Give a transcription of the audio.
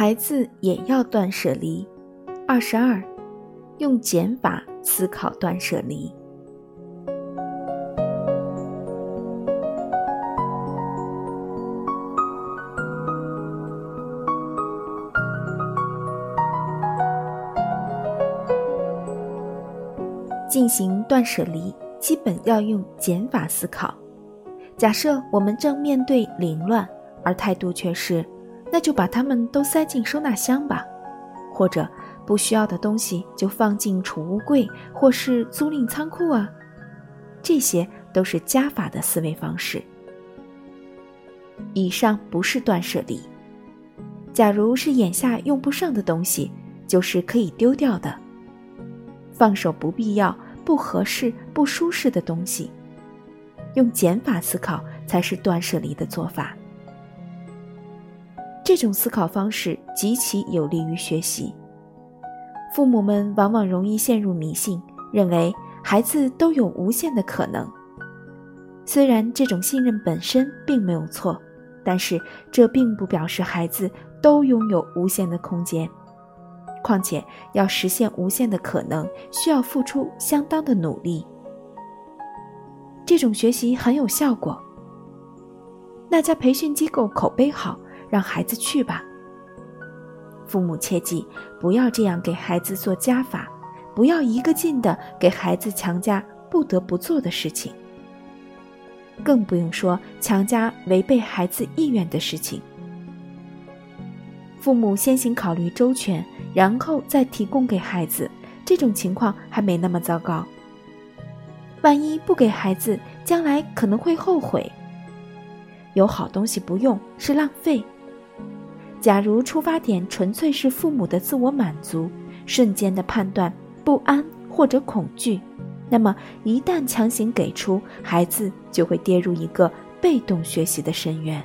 孩子也要断舍离。二十二，用减法思考断舍离。进行断舍离，基本要用减法思考。假设我们正面对凌乱，而态度却是，那就把它们都塞进收纳箱吧，或者不需要的东西就放进储物柜或是租赁仓库啊。这些都是加法的思维方式。以上不是断舍离。假如是眼下用不上的东西，就是可以丢掉的。放手不必要、不合适、不舒适的东西，用减法思考才是断舍离的做法。这种思考方式极其有利于学习。父母们往往容易陷入迷信，认为孩子都有无限的可能。虽然这种信任本身并没有错，但是这并不表示孩子都拥有无限的空间。况且，要实现无限的可能，需要付出相当的努力。这种学习很有效果。那家培训机构口碑好，让孩子去吧。父母切记不要这样给孩子做加法，不要一个劲的给孩子强加不得不做的事情，更不用说强加违背孩子意愿的事情。父母先行考虑周全。然后再提供给孩子，这种情况还没那么糟糕。万一不给孩子，将来可能会后悔。有好东西不用是浪费。假如出发点纯粹是父母的自我满足，瞬间的判断不安或者恐惧，那么一旦强行给出，孩子就会跌入一个被动学习的深渊。